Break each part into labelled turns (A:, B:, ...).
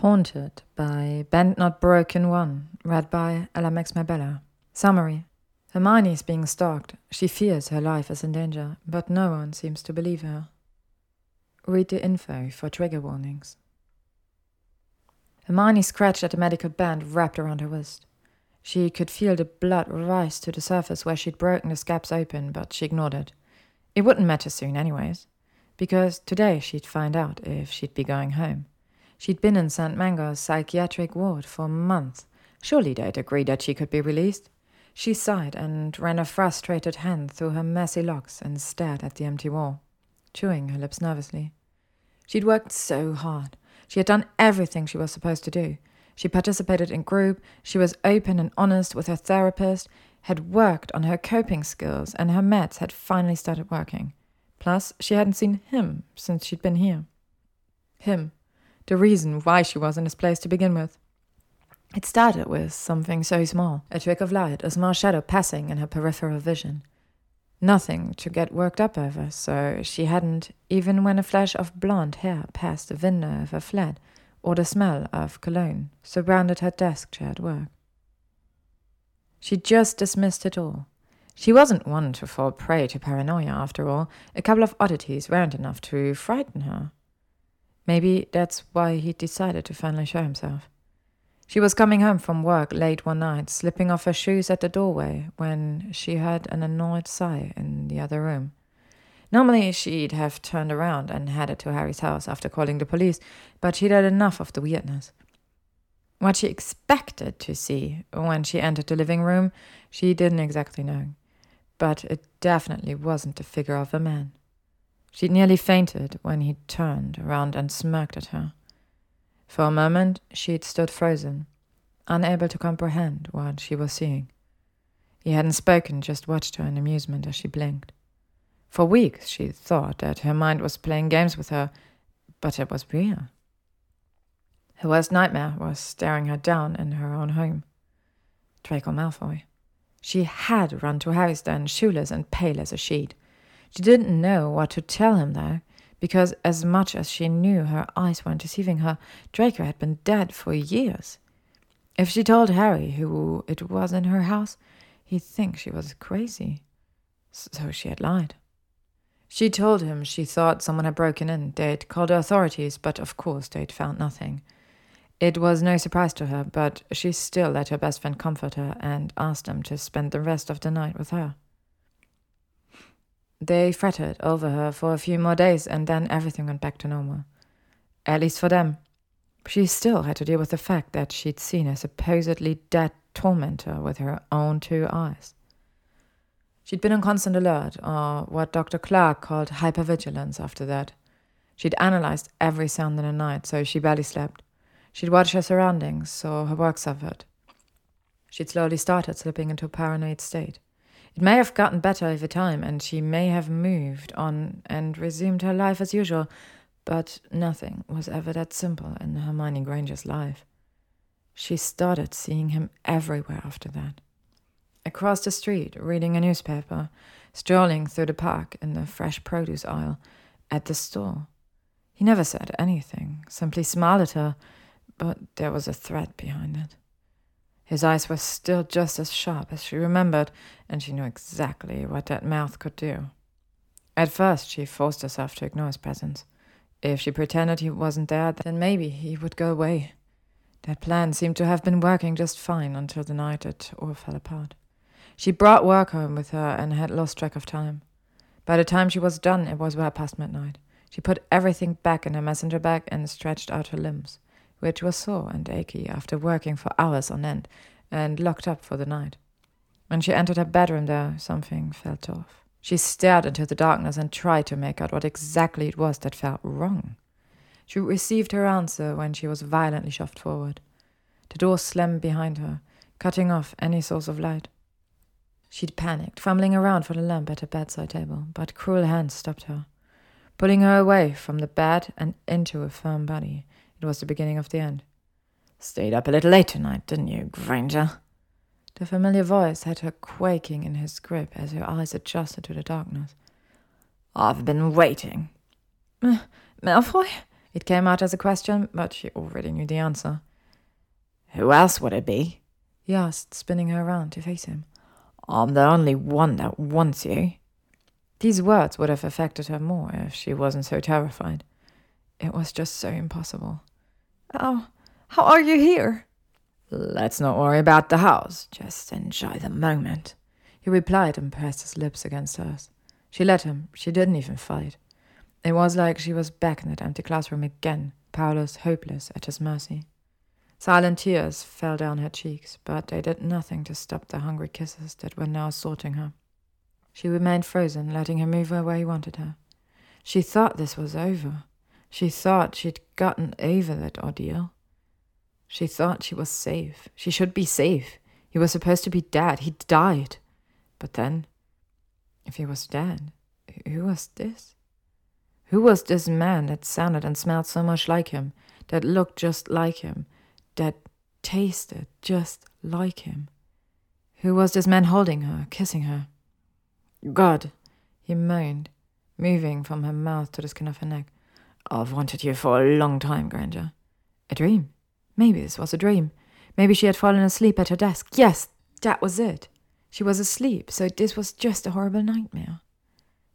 A: Haunted by Bent Not Broken One, read by Ella Max Mabella. Summary Hermione is being stalked. She fears her life is in danger, but no one seems to believe her. Read the info for trigger warnings. Hermione scratched at the medical band wrapped around her wrist. She could feel the blood rise to the surface where she'd broken the scabs open, but she ignored it. It wouldn't matter soon, anyways, because today she'd find out if she'd be going home. She'd been in St. Mungo's psychiatric ward for months. Surely they'd agree that she could be released. She sighed and ran a frustrated hand through her messy locks and stared at the empty wall, chewing her lips nervously. She'd worked so hard. She had done everything she was supposed to do. She participated in group, she was open and honest with her therapist, had worked on her coping skills, and her meds had finally started working. Plus, she hadn't seen him since she'd been here. Him, the reason why she was in this place to begin with. It started with something so small a trick of light, a small shadow passing in her peripheral vision. Nothing to get worked up over, so she hadn't, even when a flash of blonde hair passed the window of her flat, or the smell of cologne surrounded her desk chair at work. She just dismissed it all. She wasn't one to fall prey to paranoia, after all. A couple of oddities weren't enough to frighten her. Maybe that's why he decided to finally show himself. She was coming home from work late one night, slipping off her shoes at the doorway, when she heard an annoyed sigh in the other room. Normally, she'd have turned around and headed to Harry's house after calling the police, but she'd had enough of the weirdness. What she expected to see when she entered the living room, she didn't exactly know, but it definitely wasn't the figure of a man. She'd nearly fainted when he turned around and smirked at her. For a moment, she'd stood frozen, unable to comprehend what she was seeing. He hadn't spoken, just watched her in amusement as she blinked. For weeks, she thought that her mind was playing games with her, but it was real. Her worst nightmare was staring her down in her own home. Draco Malfoy. She had run to Harry's den, shoeless and pale as a sheet. She didn't know what to tell him, though, because as much as she knew her eyes weren't deceiving her, Draco had been dead for years. If she told Harry who it was in her house, he'd think she was crazy. So she had lied. She told him she thought someone had broken in. They'd called the authorities, but of course they'd found nothing. It was no surprise to her, but she still let her best friend comfort her and asked him to spend the rest of the night with her. They fretted over her for a few more days, and then everything went back to normal. At least for them. She still had to deal with the fact that she'd seen a supposedly dead tormentor with her own two eyes. She'd been on constant alert, or what Dr. Clark called hypervigilance after that. She'd analyzed every sound in the night, so she barely slept. She'd watched her surroundings, so her work suffered. She'd slowly started slipping into a paranoid state. It may have gotten better over time, and she may have moved on and resumed her life as usual, but nothing was ever that simple in Hermione Granger's life. She started seeing him everywhere after that. Across the street, reading a newspaper, strolling through the park in the fresh produce aisle, at the store. He never said anything, simply smiled at her, but there was a threat behind it. His eyes were still just as sharp as she remembered, and she knew exactly what that mouth could do. At first, she forced herself to ignore his presence. If she pretended he wasn't there, then maybe he would go away. That plan seemed to have been working just fine until the night it all fell apart. She brought work home with her and had lost track of time. By the time she was done, it was well past midnight. She put everything back in her messenger bag and stretched out her limbs which was sore and achy after working for hours on end and locked up for the night. When she entered her bedroom, though, something felt off. She stared into the darkness and tried to make out what exactly it was that felt wrong. She received her answer when she was violently shoved forward. The door slammed behind her, cutting off any source of light. She'd panicked, fumbling around for the lamp at her bedside table, but cruel hands stopped her, pulling her away from the bed and into a firm body. It was the beginning of the end. Stayed up a little late tonight, didn't you, Granger? The familiar voice had her quaking in his grip as her eyes adjusted to the darkness. I've been waiting.
B: Malfoy?
A: It came out as a question, but she already knew the answer.
B: Who else would it be?
A: He asked, spinning her around to face him.
B: I'm the only one that wants you.
A: These words would have affected her more if she wasn't so terrified. It was just so impossible. How, how are you here?
B: Let's not worry about the house. Just enjoy the moment.
A: He replied and pressed his lips against hers. She let him. She didn't even fight. It was like she was back in that empty classroom again, powerless, hopeless, at his mercy. Silent tears fell down her cheeks, but they did nothing to stop the hungry kisses that were now assaulting her. She remained frozen, letting him move her where he wanted her. She thought this was over. She thought she'd gotten over that ordeal. She thought she was safe. She should be safe. He was supposed to be dead. He'd died. But then, if he was dead, who was this? Who was this man that sounded and smelled so much like him, that looked just like him, that tasted just like him? Who was this man holding her, kissing her? God, he moaned, moving from her mouth to the skin of her neck. I've wanted you for a long time, Granger. A dream? Maybe this was a dream. Maybe she had fallen asleep at her desk. Yes, that was it. She was asleep, so this was just a horrible nightmare.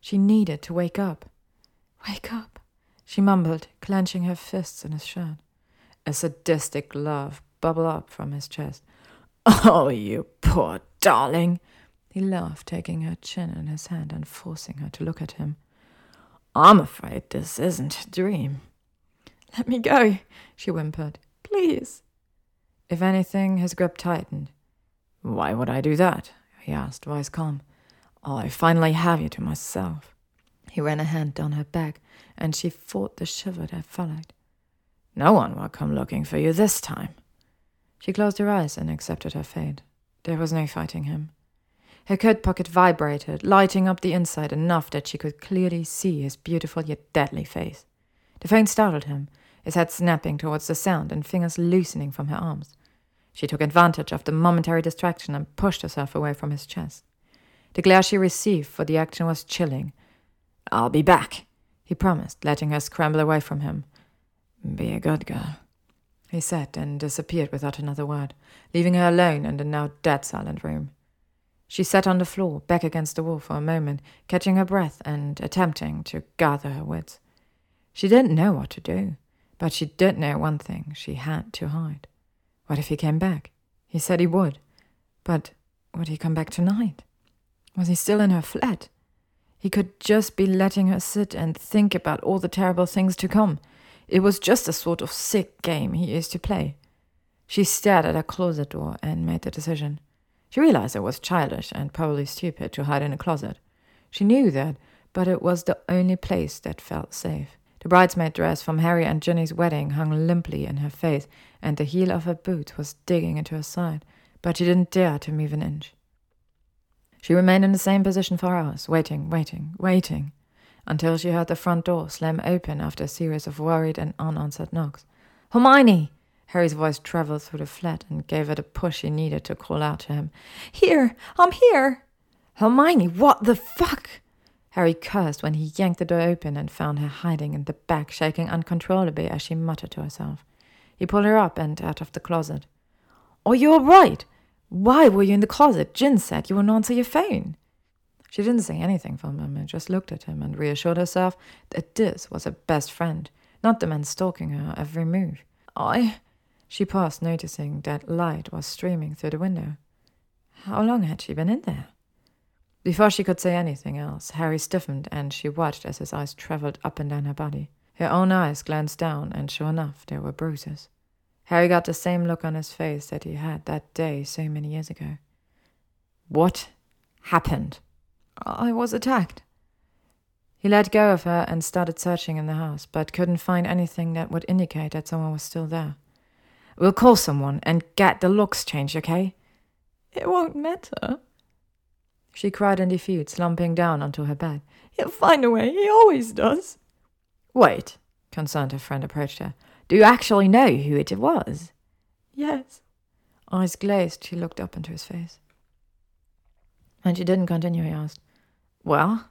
A: She needed to wake up. Wake up, she mumbled, clenching her fists in his shirt. A sadistic laugh bubbled up from his chest.
B: Oh, you poor darling!
A: He laughed, taking her chin in his hand and forcing her to look at him.
B: I'm afraid this isn't a dream.
A: Let me go, she whimpered. Please. If anything, his grip tightened.
B: Why would I do that? he asked, voice calm. Oh, I finally have you to myself.
A: He ran a hand down her back, and she fought the shiver that followed.
B: No one will come looking for you this time.
A: She closed her eyes and accepted her fate. There was no fighting him. Her coat pocket vibrated, lighting up the inside enough that she could clearly see his beautiful yet deadly face. The phone startled him, his head snapping towards the sound and fingers loosening from her arms. She took advantage of the momentary distraction and pushed herself away from his chest. The glare she received for the action was chilling.
B: I'll be back,
A: he promised, letting her scramble away from him.
B: Be a good girl,
A: he said, and disappeared without another word, leaving her alone in the now dead silent room. She sat on the floor, back against the wall for a moment, catching her breath and attempting to gather her wits. She didn't know what to do, but she did know one thing she had to hide. What if he came back? He said he would. But would he come back tonight? Was he still in her flat? He could just be letting her sit and think about all the terrible things to come. It was just a sort of sick game he used to play. She stared at her closet door and made the decision. She realized it was childish and probably stupid to hide in a closet. She knew that, but it was the only place that felt safe. The bridesmaid dress from Harry and Ginny's wedding hung limply in her face, and the heel of her boot was digging into her side, but she didn't dare to move an inch. She remained in the same position for hours, waiting, waiting, waiting, until she heard the front door slam open after a series of worried and unanswered knocks. Hermione! Harry's voice traveled through the flat and gave her the push she needed to call out to him. Here! I'm here! Hermione, what the fuck? Harry cursed when he yanked the door open and found her hiding in the back, shaking uncontrollably as she muttered to herself. He pulled her up and out of the closet. Are you all right? Why were you in the closet? Gin said you wouldn't answer your phone. She didn't say anything for a moment, just looked at him and reassured herself that this was her best friend, not the man stalking her every move. I. She paused, noticing that light was streaming through the window. How long had she been in there? Before she could say anything else, Harry stiffened and she watched as his eyes traveled up and down her body. Her own eyes glanced down, and sure enough, there were bruises. Harry got the same look on his face that he had that day so many years ago. What happened? I was attacked. He let go of her and started searching in the house, but couldn't find anything that would indicate that someone was still there. We'll call someone and get the locks changed, okay? It won't matter, she cried in defeat, slumping down onto her bed. He'll find a way. He always does. Wait, concerned her friend approached her. Do you actually know who it was? Yes. Eyes glazed, she looked up into his face. When she didn't continue, he asked, Well?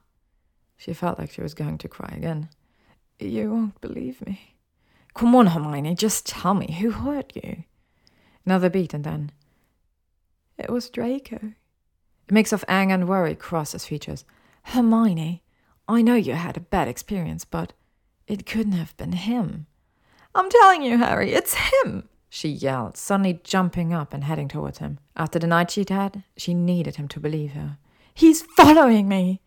A: She felt like she was going to cry again. You won't believe me.
B: Come on, Hermione, just tell me who hurt you.
A: Another beat, and then. It was Draco. A mix of anger and worry crossed his features.
B: Hermione, I know you had a bad experience, but it couldn't have been him.
A: I'm telling you, Harry, it's him, she yelled, suddenly jumping up and heading towards him. After the night she'd had, she needed him to believe her.
B: He's following me!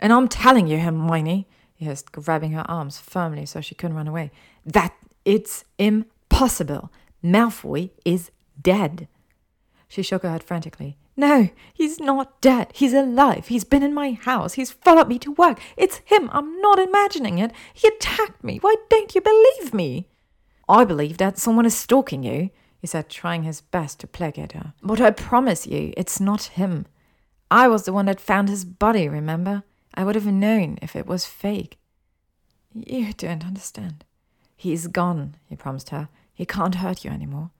B: And I'm telling you, Hermione, he hissed, grabbing her arms firmly so she couldn't run away, that it's impossible. Malfoy is dead.
A: She shook her head frantically.
B: No, he's not dead. He's alive. He's been in my house. He's followed me to work. It's him. I'm not imagining it. He attacked me. Why don't you believe me?
A: I believe that someone is stalking you, he said, trying his best to placate her. But I promise you, it's not him. I was the one that found his body, remember? I would have known if it was fake.
B: You don't understand. He's gone, he promised her. He can't hurt you anymore.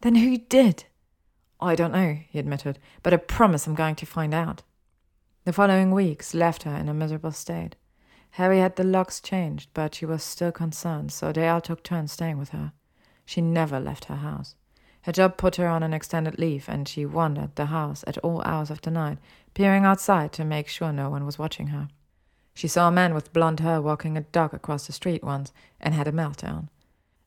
A: Then who did?
B: I don't know, he admitted, but I promise I'm going to find out.
A: The following weeks left her in a miserable state. Harry had the locks changed, but she was still concerned, so they all took turns staying with her. She never left her house. Her job put her on an extended leave, and she wandered the house at all hours of the night, peering outside to make sure no one was watching her. She saw a man with blond hair walking a dog across the street once and had a meltdown.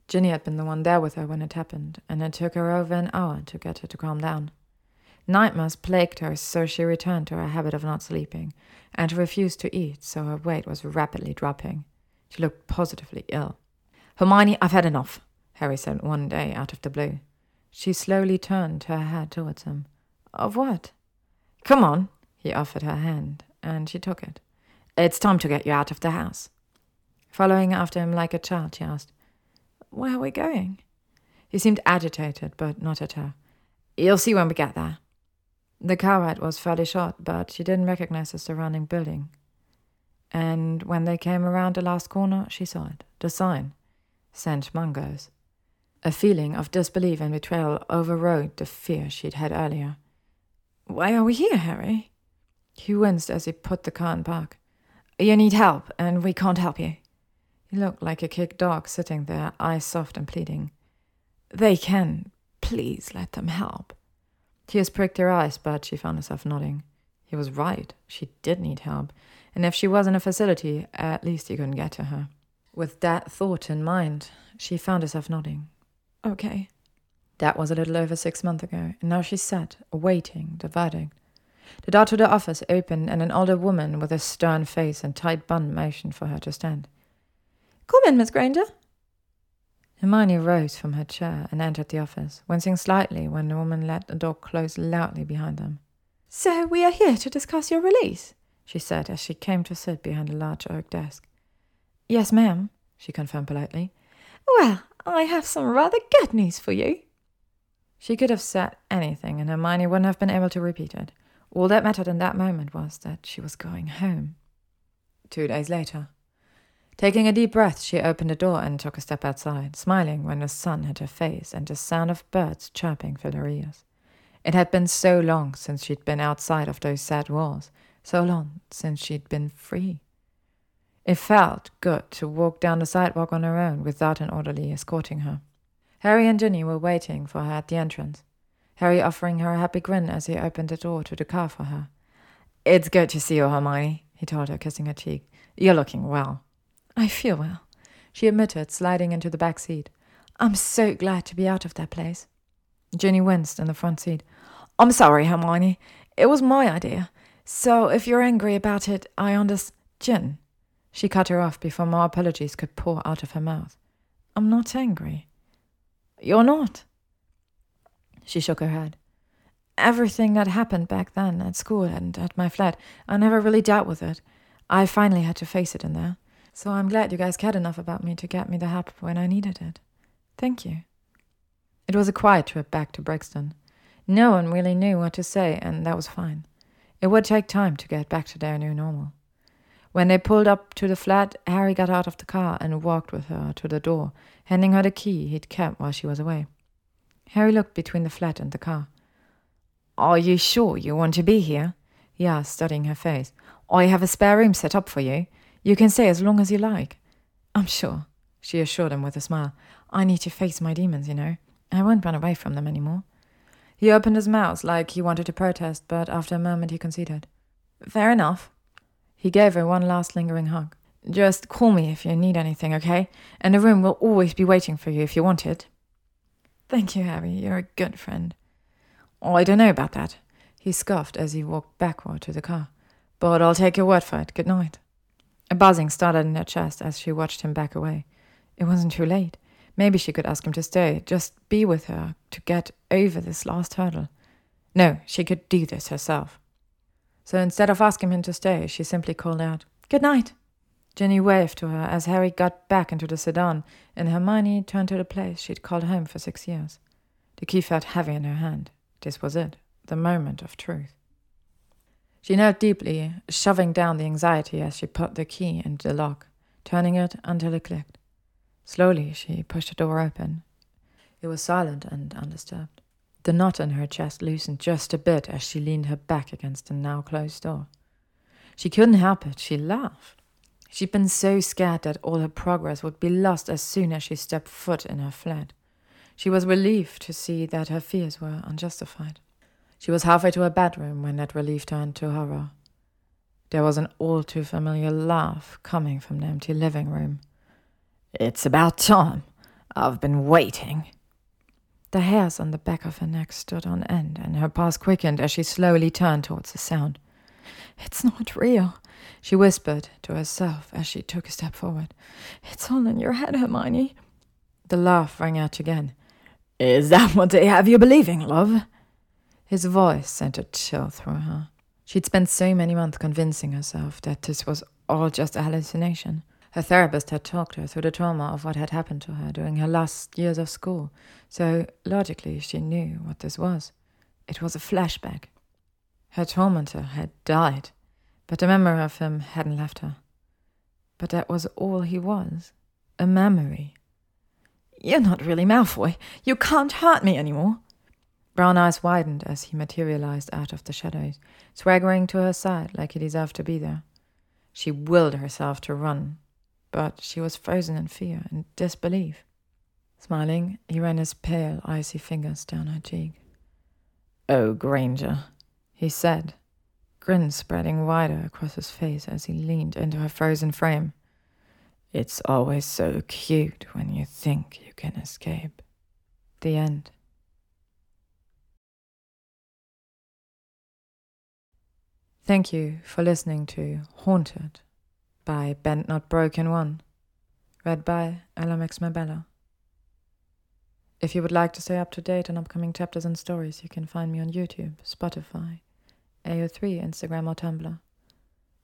A: Ginny had been the one there with her when it happened, and it took her over an hour to get her to calm down. Nightmares plagued her, so she returned to her habit of not sleeping, and refused to eat, so her weight was rapidly dropping. She looked positively ill.
B: Hermione, I've had enough, Harry said
A: one day out of the blue. She slowly turned her head towards him. Of what?
B: Come on,
A: he offered her hand, and she took it.
B: It's time to get you out of the house.
A: Following after him like a child, she asked, where are we going? He seemed agitated, but not at her.
B: You'll see when we get there.
A: The car ride was fairly short, but she didn't recognize the surrounding building. And when they came around the last corner, she saw it the sign St. Mungo's. A feeling of disbelief and betrayal overrode the fear she'd had earlier.
B: Why are we here, Harry?
A: He winced as he put the car in park.
B: You need help, and we can't help you.
A: He looked like a kicked dog sitting there, eyes soft and pleading.
B: They can. Please let them help.
A: Tears pricked her eyes, but she found herself nodding. He was right. She did need help. And if she was in a facility, at least he couldn't get to her. With that thought in mind, she found herself nodding.
B: Okay.
A: That was a little over six months ago, and now she sat, awaiting the verdict. The door to the office opened, and an older woman with a stern face and tight bun motioned for her to stand.
C: Come in, Miss Granger.
A: Hermione rose from her chair and entered the office, wincing slightly when the woman let the door close loudly behind them.
C: So we are here to discuss your release,
A: she said as she came to sit behind a large oak desk.
C: Yes, ma'am,
A: she confirmed politely.
C: Well, I have some rather good news for you.
A: She could have said anything, and Hermione wouldn't have been able to repeat it. All that mattered in that moment was that she was going home. Two days later. Taking a deep breath, she opened the door and took a step outside, smiling when the sun hit her face and the sound of birds chirping filled her ears. It had been so long since she'd been outside of those sad walls, so long since she'd been free. It felt good to walk down the sidewalk on her own without an orderly escorting her. Harry and Ginny were waiting for her at the entrance, Harry offering her a happy grin as he opened the door to the car for her.
B: It's good to see you, Hermione, he told her, kissing her cheek. You're looking well.
C: I feel well,
A: she admitted, sliding into the back seat.
C: I'm so glad to be out of that place.
A: Ginny winced in the front seat.
B: I'm sorry, Hermione. It was my idea. So if you're angry about it, I understand.
A: Gin. She cut her off before more apologies could pour out of her mouth. I'm not angry.
B: You're not?
A: She shook her head. Everything that happened back then at school and at my flat, I never really dealt with it. I finally had to face it in there. So I'm glad you guys cared enough about me to get me the help when I needed it. Thank you. It was a quiet trip back to Brixton. No one really knew what to say, and that was fine. It would take time to get back to their new normal. When they pulled up to the flat, Harry got out of the car and walked with her to the door, handing her the key he'd kept while she was away. Harry looked between the flat and the car.
B: Are you sure you want to be here? he asked, studying her face. I have a spare room set up for you. You can stay as long as you like.
A: I'm sure, she assured him with a smile. I need to face my demons, you know. I won't run away from them anymore. He opened his mouth like he wanted to protest, but after a moment he conceded. Fair enough. He gave her one last lingering hug. Just call me if you need anything, okay? And the room will always be waiting for you if you want it. Thank you, Harry. You're a good friend. Oh, I don't know about that. He scoffed as he walked backward to the car. But I'll take your word for it. Good night. A buzzing started in her chest as she watched him back away. It wasn't too late. Maybe she could ask him to stay, just be with her to get over this last hurdle. No, she could do this herself. So instead of asking him to stay, she simply called out, Good night. Ginny waved to her as Harry got back into the sedan, and Hermione turned to the place she'd called home for six years. The key felt heavy in her hand. This was it, the moment of truth. She knelt deeply, shoving down the anxiety as she put the key into the lock, turning it until it clicked. Slowly, she pushed the door open. It was silent and undisturbed. The knot in her chest loosened just a bit as she leaned her back against the now closed door. She couldn't help it, she laughed. She'd been so scared that all her progress would be lost as soon as she stepped foot in her flat. She was relieved to see that her fears were unjustified. She was halfway to her bedroom when that relief turned to horror. There was an all too familiar laugh coming from the empty living room. It's about time. I've been waiting. The hairs on the back of her neck stood on end, and her pulse quickened as she slowly turned towards the sound. It's not real, she whispered to herself as she took a step forward. It's all in your head, Hermione. The laugh rang out again. Is that what they have you believing, love? His voice sent a chill through her. She'd spent so many months convincing herself that this was all just a hallucination. Her therapist had talked her through the trauma of what had happened to her during her last years of school, so logically she knew what this was. It was a flashback. Her tormentor had died, but the memory of him hadn't left her. But that was all he was a memory.
C: You're not really Malfoy. You can't hurt me anymore.
A: Brown eyes widened as he materialized out of the shadows, swaggering to her side like he deserved to be there. She willed herself to run, but she was frozen in fear and disbelief. Smiling, he ran his pale, icy fingers down her cheek. Oh, Granger, he said, grin spreading wider across his face as he leaned into her frozen frame. It's always so cute when you think you can escape. The end. Thank you for listening to Haunted by Bent Not Broken One, read by LMX Mabella. If you would like to stay up to date on upcoming chapters and stories, you can find me on YouTube, Spotify, AO3, Instagram, or Tumblr.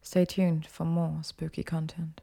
A: Stay tuned for more spooky content.